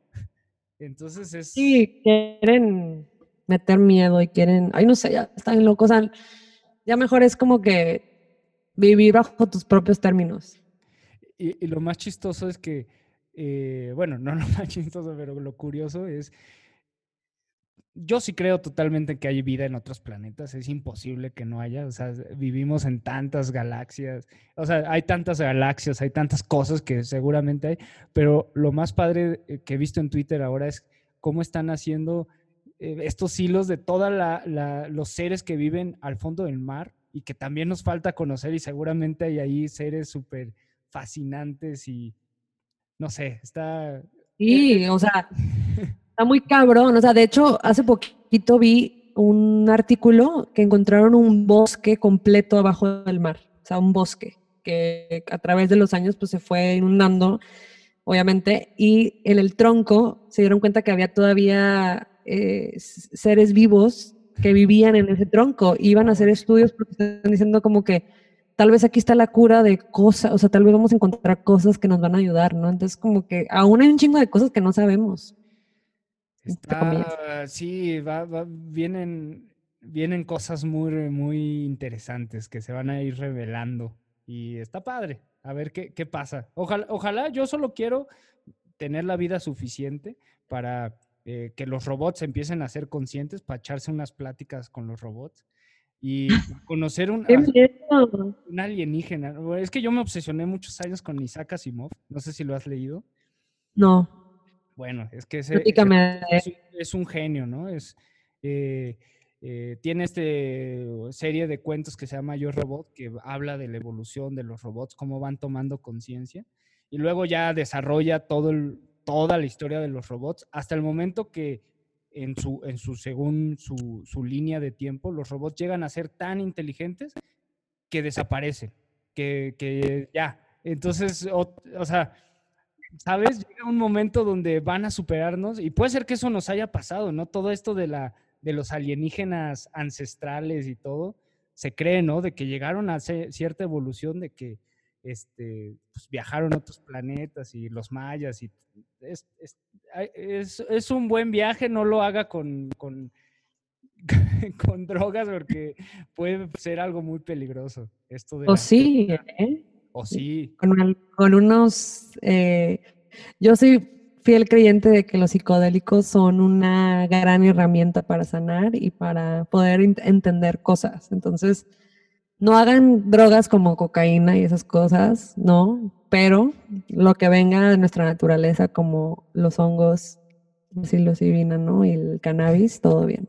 Entonces es... Sí, quieren meter miedo y quieren, ay, no sé, ya están locos. O sea, ya mejor es como que vivir bajo tus propios términos. Y, lo más chistoso es que, eh, bueno, no lo más chistoso, pero lo curioso es yo sí creo totalmente que hay vida en otros planetas, es imposible que no haya, o sea, vivimos en tantas galaxias, o sea, hay tantas galaxias, hay tantas cosas que seguramente hay, pero lo más padre eh, que he visto en Twitter ahora es cómo están haciendo eh, estos hilos de todos los seres que viven al fondo del mar y que también nos falta conocer y seguramente hay ahí seres súper fascinantes y no sé, está... Sí, o sea... Está muy cabrón. O sea, de hecho, hace poquito vi un artículo que encontraron un bosque completo abajo del mar. O sea, un bosque que a través de los años pues se fue inundando, obviamente, y en el tronco se dieron cuenta que había todavía eh, seres vivos que vivían en ese tronco. Iban a hacer estudios porque están diciendo como que tal vez aquí está la cura de cosas, o sea, tal vez vamos a encontrar cosas que nos van a ayudar, ¿no? Entonces como que aún hay un chingo de cosas que no sabemos. Está, sí, va, vienen, vienen cosas muy, muy interesantes que se van a ir revelando y está padre. A ver qué, qué pasa. Ojalá, ojalá, yo solo quiero tener la vida suficiente para eh, que los robots empiecen a ser conscientes, para echarse unas pláticas con los robots y conocer un, un alienígena. Es que yo me obsesioné muchos años con Isaac Asimov. No sé si lo has leído. No. Bueno, es que ese, es, un genio, ¿no? Es, eh, eh, tiene este serie de cuentos que se llama Yo Robot, que habla de la evolución de los robots, cómo van tomando conciencia, y luego ya desarrolla todo toda la historia de los robots, hasta el momento que en su, en su según su, su línea de tiempo, los robots llegan a ser tan inteligentes que desaparecen, que, que ya. Entonces, o, o sea, ¿sabes? Llega un momento donde van a superarnos y puede ser que eso nos haya pasado, ¿no? Todo esto de, la, de los alienígenas ancestrales y todo, se cree, ¿no? De que llegaron a cierta evolución, de que este, pues, viajaron a otros planetas y los mayas. Y es, es, un buen viaje, no lo haga con, con, con, drogas porque puede ser algo muy peligroso. Esto de o sí, ¿eh? O sí. Con, con unos... Eh, yo soy fiel creyente de que los psicodélicos son una gran herramienta para sanar y para poder entender cosas. Entonces, no hagan drogas como cocaína y esas cosas, no, pero lo que venga de nuestra naturaleza, como los hongos, la psilocibina, ¿no? Y el cannabis, todo bien.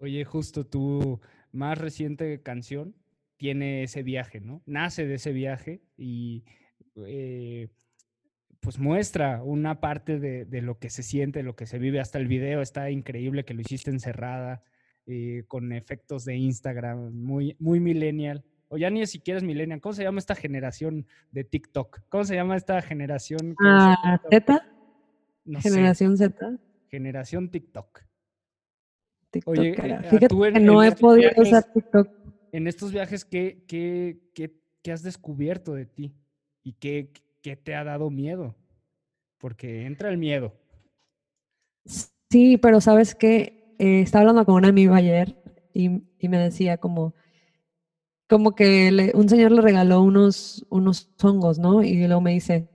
Oye, justo tu más reciente canción tiene ese viaje, ¿no? Nace de ese viaje y eh, pues muestra una parte de, de, lo que se siente, lo que se vive. Hasta el video está increíble que lo hiciste encerrada eh, con efectos de Instagram, muy, muy millennial. O ya ni siquiera es millennial. ¿Cómo se llama esta generación de TikTok? ¿Cómo se llama esta generación? Ah, Z. generación Z. Generación TikTok. TikTok Oye, eh, fíjate que no he podido usar TikTok. En estos viajes, ¿qué, qué, qué, qué has descubierto de ti? ¿Y qué, qué te ha dado miedo? Porque entra el miedo. Sí, pero sabes que eh, estaba hablando con una amiga ayer y, me decía como, como que un señor le regaló unos, unos hongos, ¿no? Y luego me dice,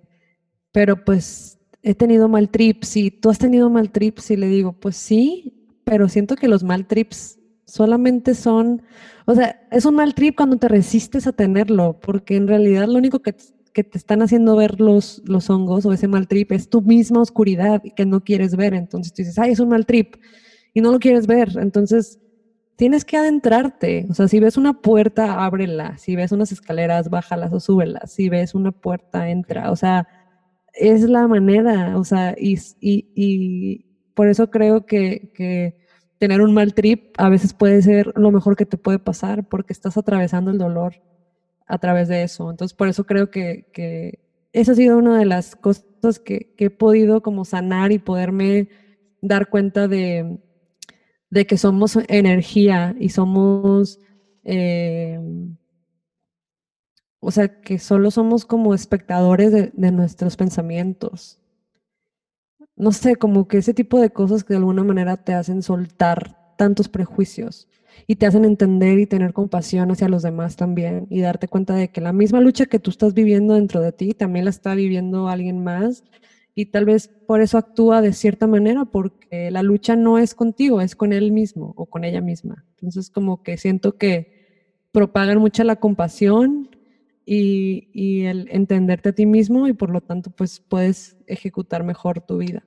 pero pues he tenido mal trips y tú has tenido mal trips y le digo, pues sí, pero siento que los mal trips solamente son, o sea, es un mal trip cuando te resistes a tenerlo, porque en realidad lo único que, que te están haciendo ver los, los hongos o ese mal trip es tu misma oscuridad que no quieres ver. Entonces tú dices, ay, es un mal trip y no lo quieres ver. Entonces, tienes que adentrarte. O sea, si ves una puerta, ábrela. Si ves unas escaleras, bájalas o súbelas. Si ves una puerta, entra. O sea, es la manera. O sea, y, y, por eso creo que, que, tener un mal trip a veces puede ser lo mejor que te puede pasar porque estás atravesando el dolor a través de eso. Entonces, por eso creo que, que esa ha sido una de las cosas que, que he podido como sanar y poderme dar cuenta de, de que somos energía y somos, eh, o sea, que solo somos como espectadores de, nuestros pensamientos. No sé, como que ese tipo de cosas que de alguna manera te hacen soltar tantos prejuicios y te hacen entender y tener compasión hacia los demás también y darte cuenta de que la misma lucha que tú estás viviendo dentro de ti también la está viviendo alguien más y tal vez por eso actúa de cierta manera, porque la lucha no es contigo, es con él mismo o con ella misma. Entonces como que siento que propagan mucha la compasión y, el entenderte a ti mismo y por lo tanto pues puedes ejecutar mejor tu vida.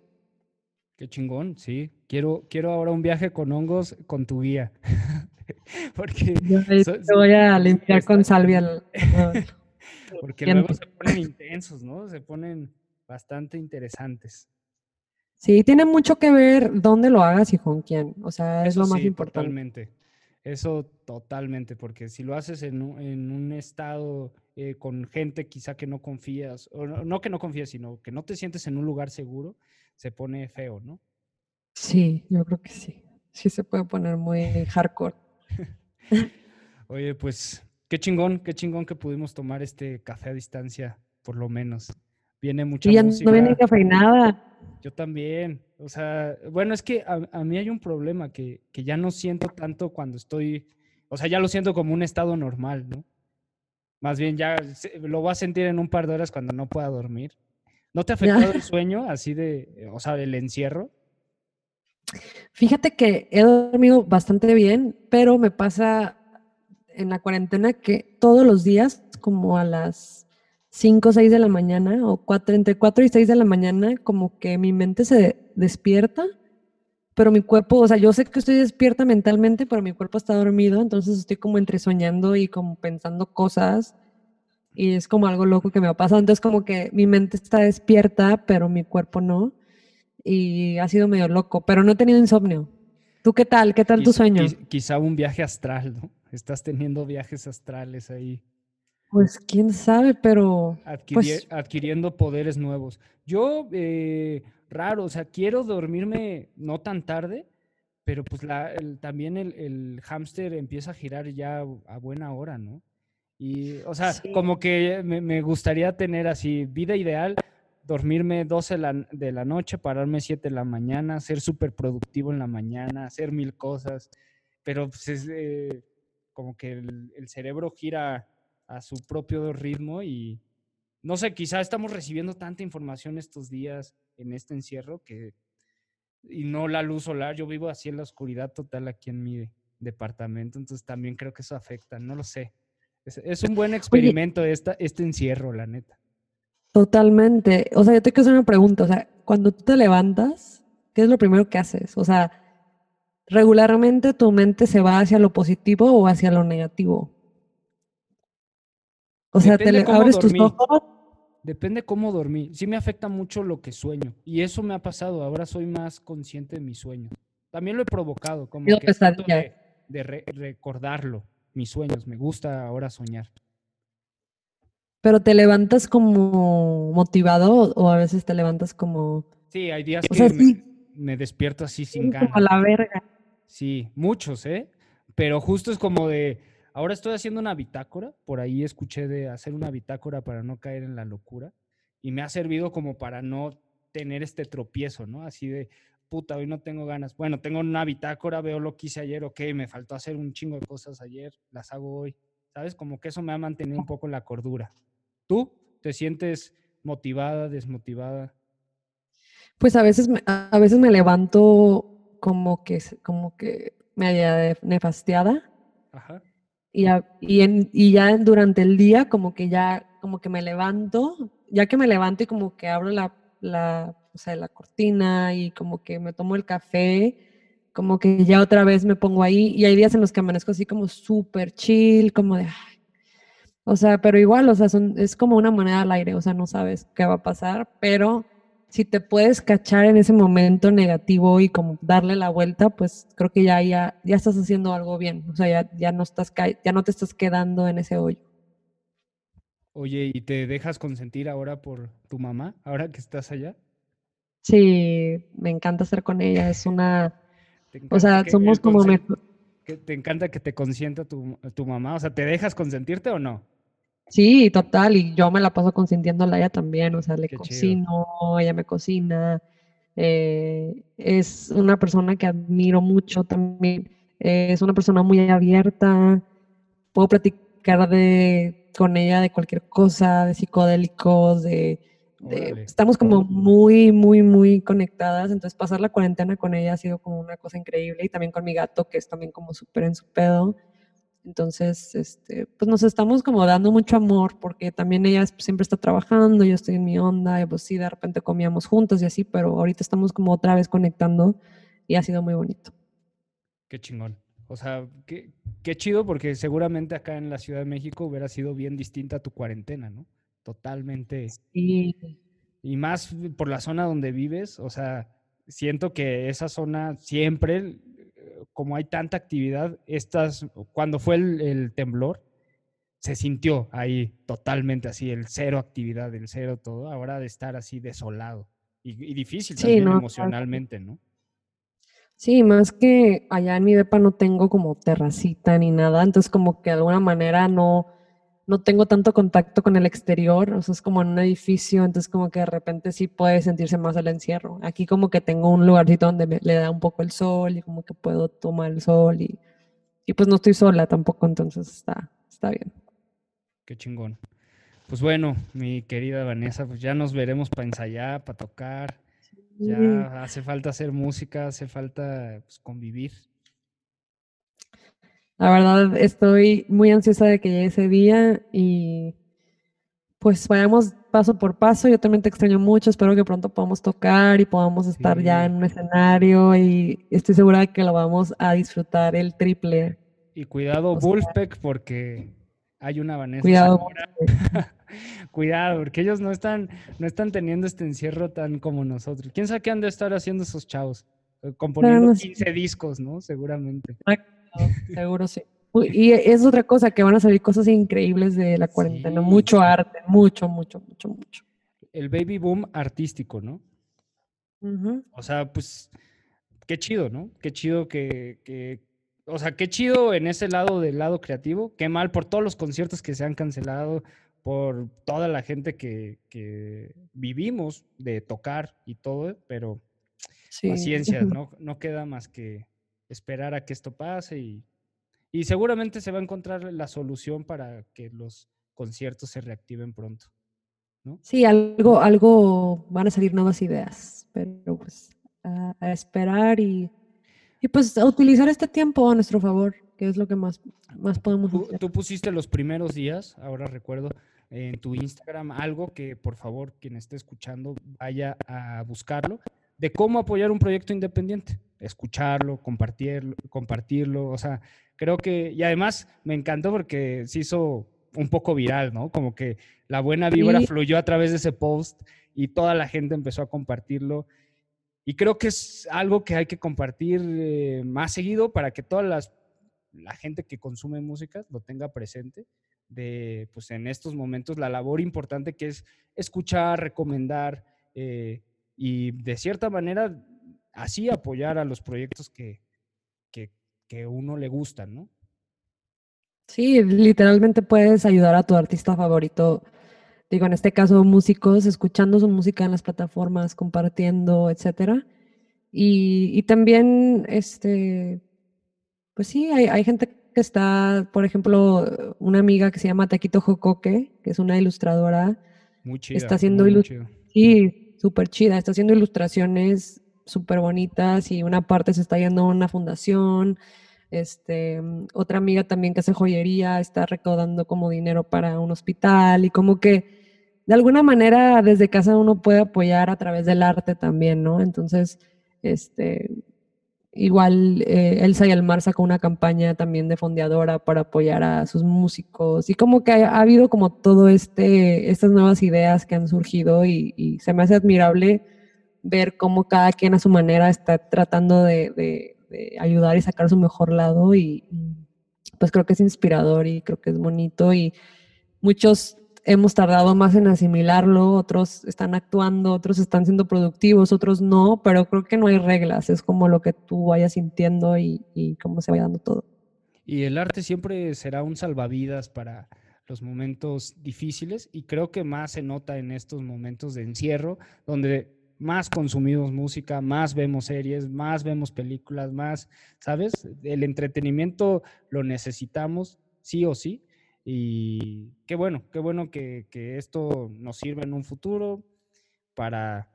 Qué chingón, sí. Quiero, quiero ahora un viaje con hongos con tu guía. Porque Yo te voy a limpiar con salvia. Porque luego se ponen intensos, ¿no? Se ponen bastante interesantes. Sí, tiene mucho que ver dónde lo hagas y con quién. O sea, es lo más importante. Totalmente. Eso totalmente, porque si lo haces en un, estado eh, con gente quizá que no confías, o no, que no confías, sino que no te sientes en un lugar seguro, se pone feo, ¿no? Sí, yo creo que sí. Sí se puede poner muy hardcore. Oye, pues qué chingón, qué chingón que pudimos tomar este café a distancia, por lo menos. Viene mucha y ya música. No viene cafeinada. Yo también. O sea, bueno, es que a, mí hay un problema que, que, ya no siento tanto cuando estoy, o sea, ya lo siento como un estado normal, ¿no? Más bien ya lo voy a sentir en un par de horas cuando no pueda dormir. ¿No te ha afectado el sueño así de, o sea, el encierro? Fíjate que he dormido bastante bien, pero me pasa en la cuarentena que todos los días, como a las 5 o 6 de la mañana o 4, entre 4 y 6 de la mañana, como que mi mente se despierta, pero mi cuerpo, o sea, yo sé que estoy despierta mentalmente, pero mi cuerpo está dormido, entonces estoy como entre soñando y como pensando cosas y es como algo loco que me ha pasado, entonces como que mi mente está despierta, pero mi cuerpo no y ha sido medio loco, pero no he tenido insomnio. ¿Tú qué tal? ¿Qué tal tu sueño? Quizá un viaje astral, ¿no? Estás teniendo viajes astrales ahí. Pues quién sabe, pero... Pues adquiriendo poderes nuevos. Yo, eh, raro, o sea, quiero dormirme no tan tarde, pero pues la, también el, el hámster empieza a girar ya a buena hora, ¿no? Y, o sea, Sí. como que me, me gustaría tener así, vida ideal, dormirme 12 la- de la noche, pararme 7 de la mañana, ser súper productivo en la mañana, hacer mil cosas, pero pues es eh, como que el, el cerebro gira a su propio ritmo y no sé, quizá estamos recibiendo tanta información estos días en este encierro que y no la luz solar, yo vivo así en la oscuridad total aquí en mi departamento, entonces también creo que eso afecta, no lo sé. Es, es un buen experimento esta, este encierro, la neta. Totalmente. O sea, yo te quiero hacer una pregunta. O sea, cuando tú te levantas, ¿qué es lo primero que haces? O sea, regularmente tu mente se va hacia lo positivo o hacia lo negativo. O sea, te Depende le- cómo abres tus ojos. Depende cómo dormí. Sí me afecta mucho lo que sueño. Y eso me ha pasado. Ahora soy más consciente de mis sueños. También lo he provocado, como que de, de re- recordarlo, mis sueños. Me gusta ahora soñar. Pero te levantas como motivado o a veces te levantas como, Sí, hay días o que sea, me, sí, me despierto así sin como ganas. la verga. Sí, muchos, ¿eh? Pero justo es como de, ahora estoy haciendo una bitácora, por ahí escuché de hacer una bitácora para no caer en la locura y me ha servido como para no tener este tropiezo, ¿no? Así de, puta, hoy no tengo ganas. Bueno, tengo una bitácora, veo lo que hice ayer, ok, me faltó hacer un chingo de cosas ayer, las hago hoy, ¿sabes? Como que eso me ha mantenido un poco la cordura. ¿Tú te sientes motivada, desmotivada? Pues a veces me, a veces me levanto como que, como que media nefastiada Ajá. y, a- y, en- y ya durante el día como que ya, como que me levanto, ya que me levanto y como que abro la, la, o sea, la cortina y como que me tomo el café, como que ya otra vez me pongo ahí y hay días en los que amanezco así como súper chill, como de, "Ay". o sea, pero igual, o sea, son, es como una moneda al aire, o sea, no sabes qué va a pasar, pero si te puedes cachar en ese momento negativo y como darle la vuelta, pues creo que ya, ya, ya estás haciendo algo bien, o sea, ya, ya, no estás, ya no te estás quedando en ese hoyo. Oye, ¿y te dejas consentir ahora por tu mamá, ahora que estás allá? Sí, me encanta estar con ella, es una, ¿Te o sea, somos como, que te encanta que te consienta tu, tu mamá? O sea, ¿te dejas consentirte o no? sí, total, y yo me la paso consintiéndola a ella también, o sea, le Qué chido. cocino, ella me cocina, eh, es una persona que admiro mucho también, eh, es una persona muy abierta, puedo platicar de, con ella de cualquier cosa, de psicodélicos, de, de- estamos como muy, muy, muy conectadas, entonces pasar la cuarentena con ella ha sido como una cosa increíble y también con mi gato que es también como súper en su pedo. Entonces, este, pues nos estamos como dando mucho amor porque también ella es- siempre está trabajando, yo estoy en mi onda, y pues sí, de repente comíamos juntos y así, pero ahorita estamos como otra vez conectando y ha sido muy bonito. Qué chingón. O sea, qué, qué chido porque seguramente acá en la Ciudad de México hubiera sido bien distinta tu cuarentena, ¿no? Totalmente. Y Y más por la zona donde vives, o sea, siento que esa zona siempre, eh, como hay tanta actividad, estas, cuando fue el, el temblor, se sintió ahí totalmente así, el cero actividad, el cero todo, ahora de estar así desolado y, y difícil Sí, también no, emocionalmente, ¿no? Sí, más que allá en mi depa no tengo como terracita ni nada, entonces como que de alguna manera no, no tengo tanto contacto con el exterior, o sea, es como en un edificio, entonces como que de repente sí puede sentirse más el encierro. Aquí como que tengo un lugarcito donde me- le da un poco el sol y como que puedo tomar el sol y, y pues no estoy sola tampoco, entonces está, está bien. Qué chingón. Pues bueno, mi querida Vanessa, pues ya nos veremos para ensayar, para tocar. Ya hace falta hacer música, hace falta pues, convivir. La verdad estoy muy ansiosa de que llegue ese día y pues vayamos paso por paso. Yo también te extraño mucho, espero que pronto podamos tocar y podamos estar ya en un escenario y estoy segura de que lo vamos a disfrutar el triple. Y cuidado, O sea- Wolfpack, porque hay una Vanessa. Cuidado. Cuidado, porque ellos no están, no están teniendo este encierro tan como nosotros. ¿Quién sabe qué han de estar haciendo esos chavos? Eh, Componiendo no sé. 15 discos, ¿no? Seguramente. Seguro sí. Uy, Y es otra cosa, que van a salir cosas increíbles de la cuarentena, Sí, mucho arte, mucho, mucho, mucho, mucho. El baby boom artístico, ¿no? O sea, pues, qué chido, ¿no? Qué chido que, que o sea, qué chido en ese lado del lado creativo, qué mal por todos los conciertos que se han cancelado, por toda la gente que, que vivimos de tocar y todo, pero paciencia, no, no queda más que esperar a que esto pase y, y seguramente se va a encontrar la solución para que los conciertos se reactiven pronto. ¿no? Sí, algo, algo van a salir nuevas ideas, pero pues a, esperar y, y, pues a utilizar este tiempo a nuestro favor, que es lo que más, más podemos hacer. Tú pusiste los primeros días, ahora recuerdo, en tu Instagram algo que por favor quien esté escuchando vaya a buscarlo de cómo apoyar un proyecto independiente, escucharlo, compartirlo, compartirlo, o sea, creo que, y además me encantó porque se hizo un poco viral, ¿no? Como que la buena vibra fluyó a través de ese post y toda la gente empezó a compartirlo. Y creo que es algo que hay que compartir eh, más seguido para que toda las, la gente que consume música lo tenga presente de, pues en estos momentos, la labor importante que es escuchar, recomendar eh, y de cierta manera así apoyar a los proyectos que, que, que uno le gustan, ¿no? Sí, literalmente puedes ayudar a tu artista favorito, digo, en este caso músicos, escuchando su música en las plataformas, compartiendo, etcétera. Y, y también, este, pues sí, hay, hay, gente que está, por ejemplo, una amiga que se llama Taquito Jocoque, que es una ilustradora. Muy chida. Está haciendo ilustraciones. Sí, súper chida. Está haciendo ilustraciones súper bonitas y una parte se está yendo a una fundación este, otra amiga también que hace joyería está recaudando como dinero para un hospital y como que de alguna manera desde casa uno puede apoyar a través del arte también, ¿no? Entonces, este, igual eh, Elsa y Almar sacó una campaña también de fondeadora para apoyar a sus músicos y como que ha, habido como todo este, estas nuevas ideas que han surgido y, se me hace admirable ver cómo cada quien a su manera está tratando de ayudar y sacar su mejor lado y, pues creo que es inspirador y creo que es bonito y muchos hemos tardado más en asimilarlo, otros están actuando, otros están siendo productivos, otros no, pero creo que no hay reglas, es como lo que tú vayas sintiendo y, y cómo se vaya dando todo. Y el arte siempre será un salvavidas para los momentos difíciles y creo que más se nota en estos momentos de encierro, donde más consumimos música, más vemos series, más vemos películas, más, ¿sabes? El entretenimiento lo necesitamos sí o sí. Y qué bueno, qué bueno que, esto nos sirva en un futuro para,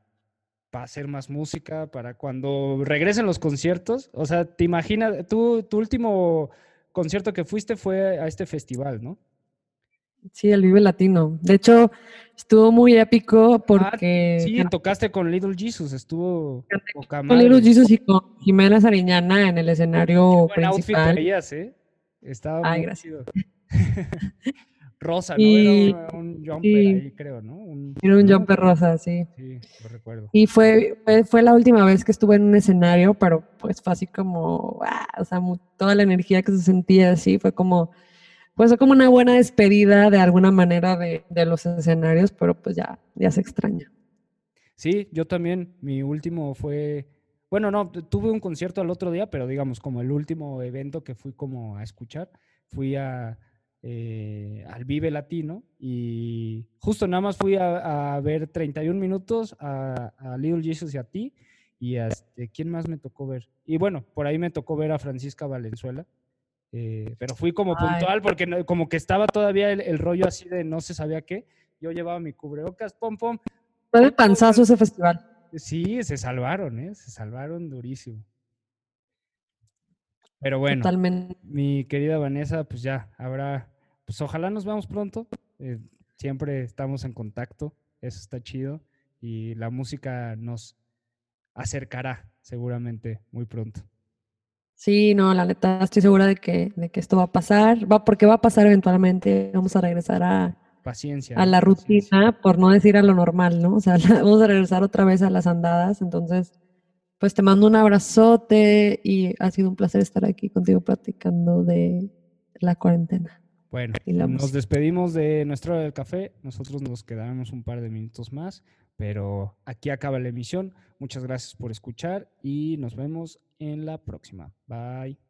para, hacer más música, para cuando regresen los conciertos. O sea, te imaginas, tú, tu último concierto que fuiste fue a este festival, ¿no? Sí, el Vive Latino. De hecho, estuvo muy épico ah, porque... sí, tocaste con Little Jesus, estuvo... Con Little Jesus y con Jimena Sariñana en el escenario Qué buen principal. Outfit ¿eh? Estaba Ay, muy gracias. rosa, ¿no? Era un jumper ahí, creo, ¿no? Era un jumper rosa, sí. Sí, lo recuerdo. Y fue, fue, la última vez que estuve en un escenario, pero pues fue así como, o sea, toda la energía que se sentía así, fue como pues como una buena despedida de alguna manera de, los escenarios, pero pues ya, ya se extraña. Sí, yo también, mi último fue, bueno, no, tuve un concierto al otro día, pero digamos como el último evento que fui como a escuchar, fui a, eh, al Vive Latino y justo nada más fui a, ver 31 minutos a, a, Little Jesus y a ti y a este, quién más me tocó ver. Y bueno, por ahí me tocó ver a Francisca Valenzuela eh, pero fui como puntual porque como que estaba todavía el, rollo así de no se sabía qué. Yo llevaba mi cubrebocas, pom, pom. Fue de panzazo ese festival. Sí, se salvaron, ¿eh? Se salvaron durísimo. Pero bueno, mi querida Vanessa, pues ya habrá, pues ojalá nos veamos pronto. Eh, siempre estamos en contacto, eso está chido. Y la música nos acercará seguramente muy pronto. Sí, no, la neta, estoy segura de que, de que esto va a pasar, va, porque va a pasar eventualmente, vamos a regresar a, paciencia, a la rutina, por no decir a lo normal, ¿no? O sea, vamos a regresar otra vez a las andadas, entonces, pues te mando un abrazote y ha sido un placer estar aquí contigo platicando de la cuarentena. Bueno, nos despedimos de nuestra hora del café, nosotros nos quedaremos un par de minutos más, pero aquí acaba la emisión. Muchas gracias por escuchar y nos vemos en la próxima. Bye.